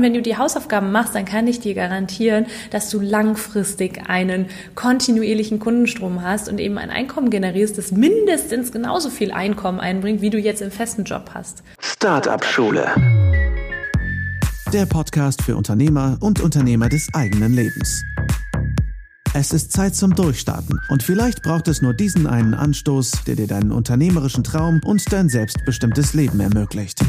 Und wenn du die Hausaufgaben machst, dann kann ich dir garantieren, dass du langfristig einen kontinuierlichen Kundenstrom hast und eben ein Einkommen generierst, das mindestens genauso viel Einkommen einbringt, wie du jetzt im festen Job hast. Startup Schule. Der Podcast für Unternehmer und Unternehmer des eigenen Lebens. Es ist Zeit zum Durchstarten und vielleicht braucht es nur diesen einen Anstoß, der dir deinen unternehmerischen Traum und dein selbstbestimmtes Leben ermöglicht.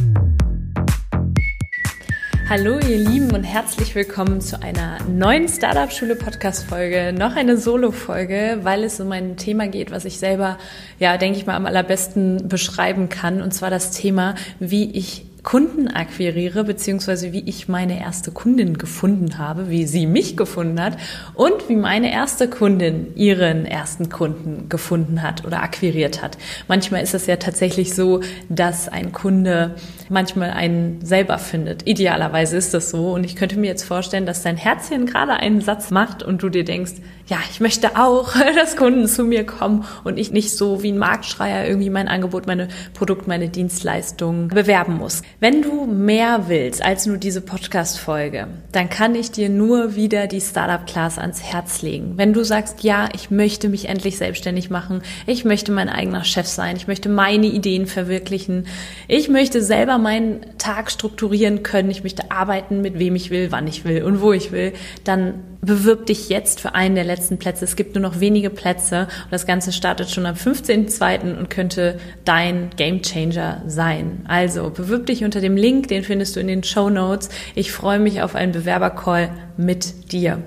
Hallo ihr Lieben und herzlich willkommen zu einer neuen Startup Schule Podcast Folge, noch eine Solo Folge, weil es um ein Thema geht, was ich selber ja, denke ich mal am allerbesten beschreiben kann und zwar das Thema, wie ich Kunden akquiriere, beziehungsweise wie ich meine erste Kundin gefunden habe, wie sie mich gefunden hat und wie meine erste Kundin ihren ersten Kunden gefunden hat oder akquiriert hat. Manchmal ist es ja tatsächlich so, dass ein Kunde manchmal einen selber findet. Idealerweise ist das so und ich könnte mir jetzt vorstellen, dass dein Herzchen gerade einen Satz macht und du dir denkst, ja, ich möchte auch, dass Kunden zu mir kommen und ich nicht so wie ein Marktschreier irgendwie mein Angebot, meine Produkt, meine Dienstleistung bewerben muss. Wenn du mehr willst als nur diese Podcast-Folge, dann kann ich dir nur wieder die Startup Class ans Herz legen. Wenn du sagst, ja, ich möchte mich endlich selbstständig machen, ich möchte mein eigener Chef sein, ich möchte meine Ideen verwirklichen, ich möchte selber meinen Tag strukturieren können, ich möchte arbeiten, mit wem ich will, wann ich will und wo ich will, dann bewirb dich jetzt für einen der letzten Plätze. Es gibt nur noch wenige Plätze und das Ganze startet schon am 15.02. und könnte dein Gamechanger sein. Also bewirb dich unter dem Link, den findest du in den Show Notes. Ich freue mich auf einen Bewerbercall mit dir.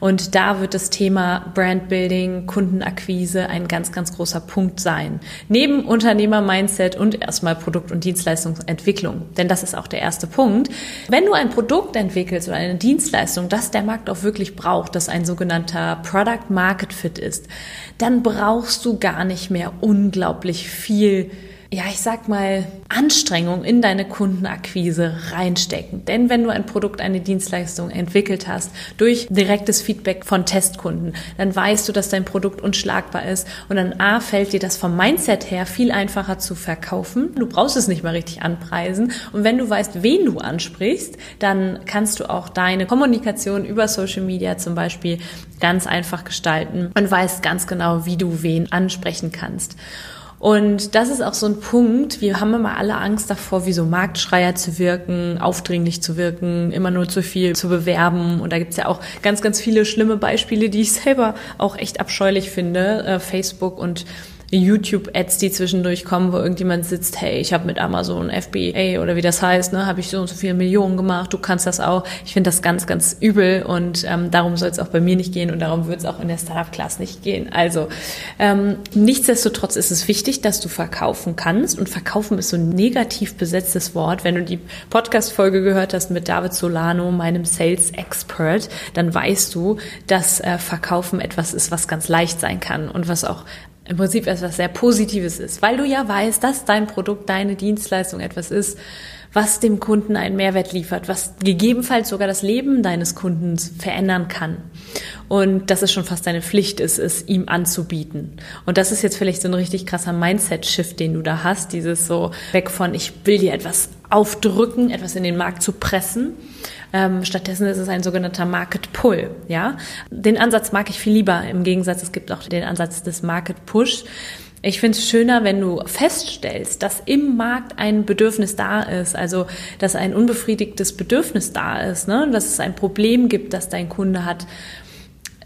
Und da wird das Thema Brandbuilding, Kundenakquise ein ganz, ganz großer Punkt sein. Neben Unternehmer-Mindset und erstmal Produkt- und Dienstleistungsentwicklung. Denn das ist auch der erste Punkt. Wenn du ein Produkt entwickelst oder eine Dienstleistung, das der Markt auch wirklich braucht, das ein sogenannter Product Market Fit ist, dann brauchst du gar nicht mehr unglaublich viel ja, ich sag mal, Anstrengung in deine Kundenakquise reinstecken. Denn wenn du ein Produkt, eine Dienstleistung entwickelt hast, durch direktes Feedback von Testkunden, dann weißt du, dass dein Produkt unschlagbar ist und dann A, fällt dir das vom Mindset her viel einfacher zu verkaufen. Du brauchst es nicht mal richtig anpreisen. Und wenn du weißt, wen du ansprichst, dann kannst du auch deine Kommunikation über Social Media zum Beispiel ganz einfach gestalten und weißt ganz genau, wie du wen ansprechen kannst. Und das ist auch so ein Punkt, wir haben immer alle Angst davor, wie so Marktschreier zu wirken, aufdringlich zu wirken, immer nur zu viel zu bewerben. Und da gibt's ja auch ganz, ganz viele schlimme Beispiele, die ich selber auch echt abscheulich finde. Äh, Facebook und YouTube-Ads, die zwischendurch kommen, wo irgendjemand sitzt, hey, ich habe mit Amazon FBA oder wie das heißt, ne, habe ich so und so viele Millionen gemacht, du kannst das auch. Ich finde das ganz, ganz übel und ähm, darum soll es auch bei mir nicht gehen und darum wird es auch in der Startup-Class nicht gehen. Also ähm, nichtsdestotrotz ist es wichtig, dass du verkaufen kannst und verkaufen ist so ein negativ besetztes Wort. Wenn du die Podcast-Folge gehört hast mit David Solano, meinem Sales-Expert, dann weißt du, dass äh, Verkaufen etwas ist, was ganz leicht sein kann und was auch im Prinzip etwas sehr Positives ist, weil du ja weißt, dass dein Produkt, deine Dienstleistung etwas ist, was dem Kunden einen Mehrwert liefert, was gegebenenfalls sogar das Leben deines Kundens verändern kann. Und dass es schon fast deine Pflicht ist, es ihm anzubieten. Und das ist jetzt vielleicht so ein richtig krasser Mindset-Shift, den du da hast, dieses so weg von, ich will dir etwas aufdrücken, etwas in den Markt zu pressen. Ähm, stattdessen ist es ein sogenannter Market Pull. Ja, den Ansatz mag ich viel lieber. Im Gegensatz, es gibt auch den Ansatz des Market Push. Ich finde es schöner, wenn du feststellst, dass im Markt ein Bedürfnis da ist, also dass ein unbefriedigtes Bedürfnis da ist, ne? dass es ein Problem gibt, das dein Kunde hat,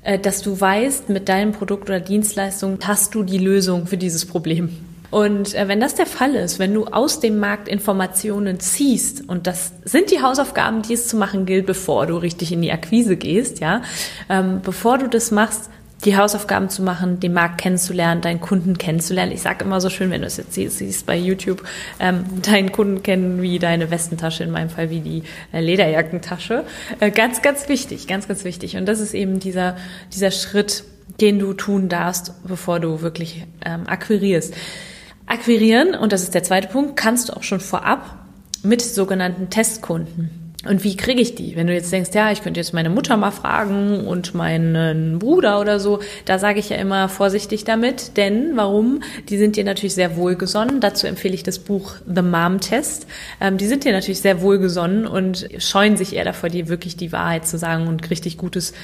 äh, dass du weißt, mit deinem Produkt oder Dienstleistung hast du die Lösung für dieses Problem. Und äh, wenn das der Fall ist, wenn du aus dem Markt Informationen ziehst, und das sind die Hausaufgaben, die es zu machen gilt, bevor du richtig in die Akquise gehst, ja, ähm, bevor du das machst, die Hausaufgaben zu machen, den Markt kennenzulernen, deinen Kunden kennenzulernen. Ich sage immer so schön, wenn du es jetzt siehst, bei YouTube, ähm, deinen Kunden kennen wie deine Westentasche, in meinem Fall wie die äh, Lederjackentasche. Äh, ganz, ganz wichtig, ganz, ganz wichtig. Und das ist eben dieser, dieser Schritt, den du tun darfst, bevor du wirklich ähm, akquirierst. Akquirieren, und das ist der zweite Punkt, kannst du auch schon vorab mit sogenannten Testkunden. Und wie kriege ich die? Wenn du jetzt denkst, ja, ich könnte jetzt meine Mutter mal fragen und meinen Bruder oder so, da sage ich ja immer vorsichtig damit, denn warum? Die sind dir natürlich sehr wohlgesonnen. Dazu empfehle ich das Buch The Mom Test. Ähm, die sind dir natürlich sehr wohlgesonnen und scheuen sich eher davor, dir wirklich die Wahrheit zu sagen und richtig gutes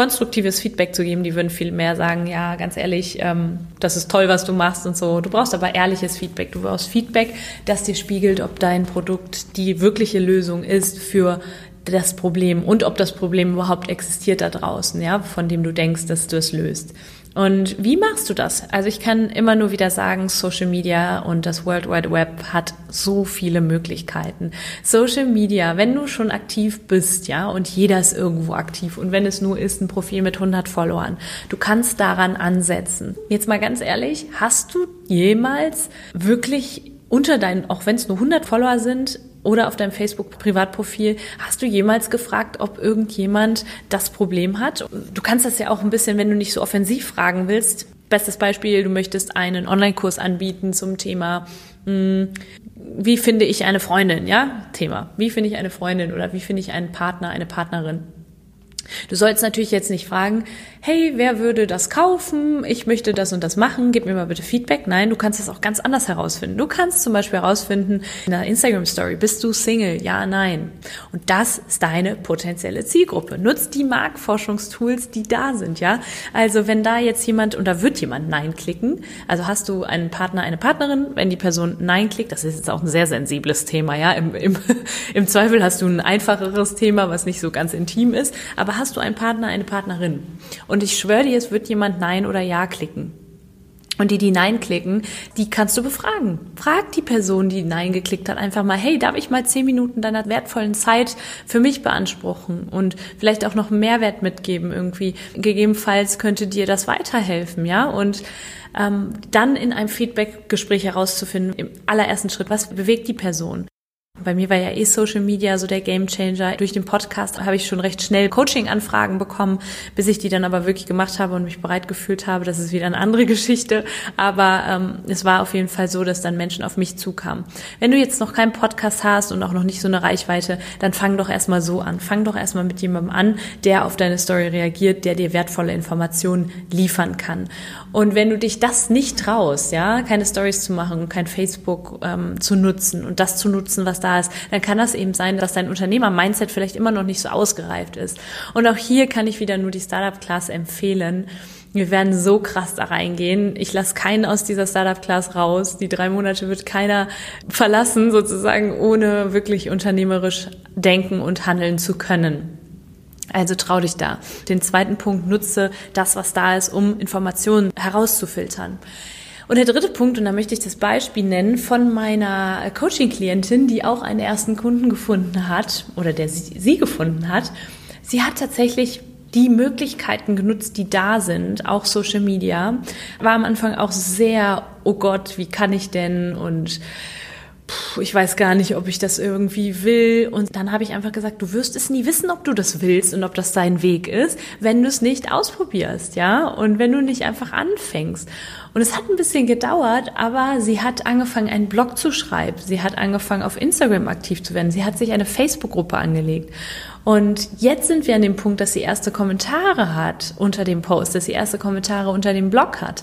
konstruktives Feedback zu geben. Die würden viel mehr sagen, ja, ganz ehrlich, ähm, das ist toll, was du machst und so. Du brauchst aber ehrliches Feedback. Du brauchst Feedback, das dir spiegelt, ob dein Produkt die wirkliche Lösung ist für das Problem und ob das Problem überhaupt existiert da draußen, ja, von dem du denkst, dass du es löst. Und wie machst du das? Also ich kann immer nur wieder sagen, Social Media und das World Wide Web hat so viele Möglichkeiten. Social Media, wenn du schon aktiv bist, ja, und jeder ist irgendwo aktiv und wenn es nur ist, ein Profil mit 100 Followern, du kannst daran ansetzen. Jetzt mal ganz ehrlich, hast du jemals wirklich unter deinen, auch wenn es nur 100 Follower sind, oder auf deinem Facebook-Privatprofil, hast du jemals gefragt, ob irgendjemand das Problem hat? Du kannst das ja auch ein bisschen, wenn du nicht so offensiv fragen willst. Bestes Beispiel, du möchtest einen Online-Kurs anbieten zum Thema, mh, hm, wie finde ich eine Freundin, ja? Thema. Wie finde ich eine Freundin oder wie finde ich einen Partner, eine Partnerin? Du sollst natürlich jetzt nicht fragen, hey, wer würde das kaufen? Ich möchte das und das machen, gib mir mal bitte Feedback. Nein, du kannst das auch ganz anders herausfinden. Du kannst zum Beispiel herausfinden in einer Instagram Story, bist du Single? Ja, nein. Und das ist deine potenzielle Zielgruppe. Nutzt die Marktforschungstools, die da sind, ja? Also wenn da jetzt jemand, und da wird jemand Nein klicken, also hast du einen Partner, eine Partnerin, wenn die Person Nein klickt, das ist jetzt auch ein sehr sensibles Thema, ja? Im, im, im Zweifel hast du ein einfacheres Thema, was nicht so ganz intim ist, aber hast du einen Partner, eine Partnerin und ich schwöre dir, es wird jemand Nein oder Ja klicken. Und die, die Nein klicken, die kannst du befragen. Frag die Person, die Nein geklickt hat, einfach mal, hey, darf ich mal zehn Minuten deiner wertvollen Zeit für mich beanspruchen und vielleicht auch noch Mehrwert mitgeben irgendwie. Gegebenenfalls könnte dir das weiterhelfen, ja? Und ähm, dann in einem Feedback-Gespräch herauszufinden, im allerersten Schritt, was bewegt die Person? Bei mir war ja eh Social Media so der Gamechanger. Durch den Podcast habe ich schon recht schnell Coaching-Anfragen bekommen, bis ich die dann aber wirklich gemacht habe und mich bereit gefühlt habe. Das ist wieder eine andere Geschichte. Aber ähm, es war auf jeden Fall so, dass dann Menschen auf mich zukamen. Wenn du jetzt noch keinen Podcast hast und auch noch nicht so eine Reichweite, dann fang doch erstmal so an. Fang doch erstmal mit jemandem an, der auf deine Story reagiert, der dir wertvolle Informationen liefern kann. Und wenn du dich das nicht traust, ja, keine Stories zu machen und kein Facebook ähm, zu nutzen und das zu nutzen, was da ist, dann kann das eben sein, dass dein Unternehmer-Mindset vielleicht immer noch nicht so ausgereift ist. Und auch hier kann ich wieder nur die Startup-Class empfehlen. Wir werden so krass da reingehen. Ich lasse keinen aus dieser Startup-Class raus. Die drei Monate wird keiner verlassen, sozusagen, ohne wirklich unternehmerisch denken und handeln zu können. Also trau dich da. Den zweiten Punkt nutze das, was da ist, um Informationen herauszufiltern. Und der dritte Punkt, und da möchte ich das Beispiel nennen von meiner Coaching-Klientin, die auch einen ersten Kunden gefunden hat oder der sie, sie gefunden hat. Sie hat tatsächlich die Möglichkeiten genutzt, die da sind, auch Social Media, war am Anfang auch sehr, oh Gott, wie kann ich denn und ich weiß gar nicht, ob ich das irgendwie will. Und dann habe ich einfach gesagt, du wirst es nie wissen, ob du das willst und ob das dein Weg ist, wenn du es nicht ausprobierst, ja? Und wenn du nicht einfach anfängst. Und es hat ein bisschen gedauert, aber sie hat angefangen, einen Blog zu schreiben. Sie hat angefangen, auf Instagram aktiv zu werden. Sie hat sich eine Facebook-Gruppe angelegt. Und jetzt sind wir an dem Punkt, dass sie erste Kommentare hat unter dem Post, dass sie erste Kommentare unter dem Blog hat.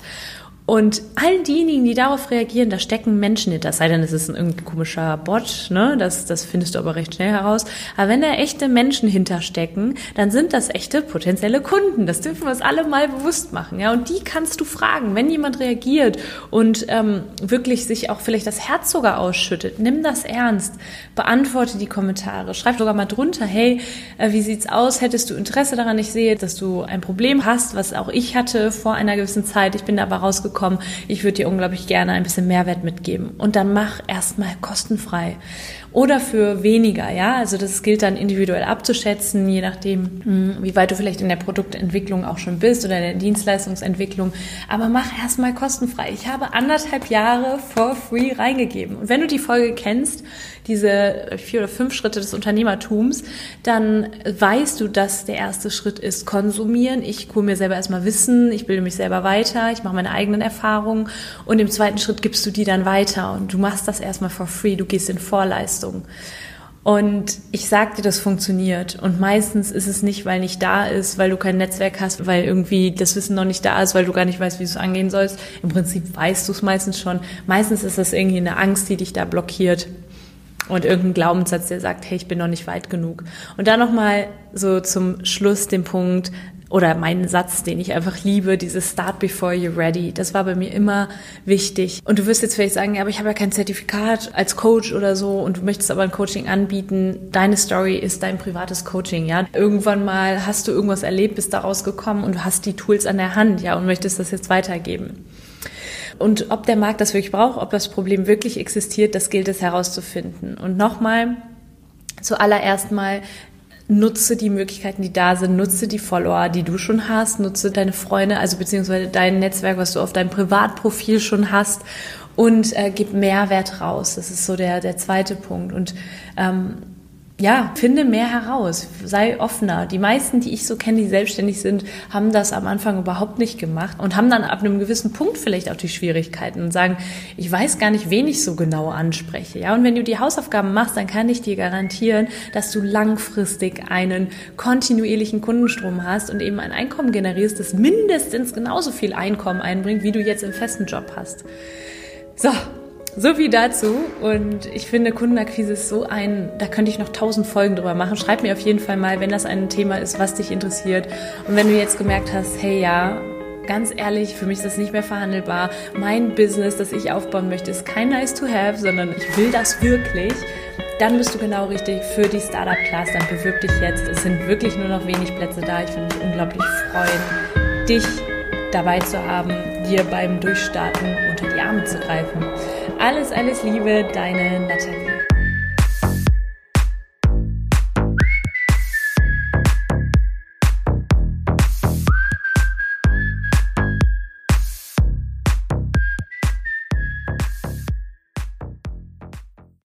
Und all diejenigen, die darauf reagieren, da stecken Menschen hinter. Sei denn, es ist ein irgendein komischer Bot, ne? Das, das findest du aber recht schnell heraus. Aber wenn da echte Menschen hinterstecken, dann sind das echte potenzielle Kunden. Das dürfen wir uns alle mal bewusst machen, ja. Und die kannst du fragen, wenn jemand reagiert und ähm, wirklich sich auch vielleicht das Herz sogar ausschüttet. Nimm das ernst, beantworte die Kommentare, schreib sogar mal drunter, hey, äh, wie sieht's aus? Hättest du Interesse daran? Ich sehe, dass du ein Problem hast, was auch ich hatte vor einer gewissen Zeit. Ich bin da aber rausgekommen bekommen. Ich würde dir unglaublich gerne ein bisschen Mehrwert mitgeben. Und dann mach erstmal kostenfrei oder für weniger, ja. Also das gilt dann individuell abzuschätzen, je nachdem, hm, wie weit du vielleicht in der Produktentwicklung auch schon bist oder in der Dienstleistungsentwicklung. Aber mach erstmal kostenfrei. Ich habe anderthalb Jahre for free reingegeben. Und wenn du die Folge kennst, diese vier oder fünf Schritte des Unternehmertums, dann weißt du, dass der erste Schritt ist konsumieren. Ich hole mir selber erstmal Wissen, ich bilde mich selber weiter, ich mache meine eigenen Erfahrungen und im zweiten Schritt gibst du die dann weiter und du machst das erstmal for free, du gehst in Vorleistung. Und ich sag dir, das funktioniert. Und meistens ist es nicht, weil nicht da ist, weil du kein Netzwerk hast, weil irgendwie das Wissen noch nicht da ist, weil du gar nicht weißt, wie du es angehen sollst. Im Prinzip weißt du es meistens schon. Meistens ist das irgendwie eine Angst, die dich da blockiert. Und irgendein Glaubenssatz, der sagt, hey, ich bin noch nicht weit genug. Und dann nochmal so zum Schluss den Punkt, oder meinen Satz, den ich einfach liebe, dieses Start before you're ready. Das war bei mir immer wichtig. Und du wirst jetzt vielleicht sagen, ja, aber ich habe ja kein Zertifikat als Coach oder so und du möchtest aber ein Coaching anbieten. Deine Story ist dein privates Coaching, ja. Irgendwann mal hast du irgendwas erlebt, bist daraus gekommen und du hast die Tools an der Hand, ja, und möchtest das jetzt weitergeben. Und ob der Markt das wirklich braucht, ob das Problem wirklich existiert, das gilt es herauszufinden. Und nochmal, zuallererst mal, nutze die Möglichkeiten, die da sind, nutze die Follower, die du schon hast, nutze deine Freunde, also beziehungsweise dein Netzwerk, was du auf deinem Privatprofil schon hast und äh, gib Mehrwert raus. Das ist so der, der zweite Punkt. Und ähm, ja, finde mehr heraus, sei offener. Die meisten, die ich so kenne, die selbstständig sind, haben das am Anfang überhaupt nicht gemacht und haben dann ab einem gewissen Punkt vielleicht auch die Schwierigkeiten und sagen, ich weiß gar nicht, wen ich so genau anspreche. Ja, und wenn du die Hausaufgaben machst, dann kann ich dir garantieren, dass du langfristig einen kontinuierlichen Kundenstrom hast und eben ein Einkommen generierst, das mindestens genauso viel Einkommen einbringt, wie du jetzt im festen Job hast. So, so viel dazu. Und ich finde, Kundenakquise ist so ein, da könnte ich noch tausend Folgen drüber machen. Schreib mir auf jeden Fall mal, wenn das ein Thema ist, was dich interessiert. Und wenn du jetzt gemerkt hast, hey ja, ganz ehrlich, für mich ist das nicht mehr verhandelbar. Mein Business, das ich aufbauen möchte, ist kein nice to have, sondern ich will das wirklich. Dann bist du genau richtig für die Startup Class. Dann bewirb dich jetzt. Es sind wirklich nur noch wenig Plätze da. Ich würde mich unglaublich freuen, dich dabei zu haben, dir beim Durchstarten unter die Arme zu greifen. Alles, alles Liebe, deine Nathalie.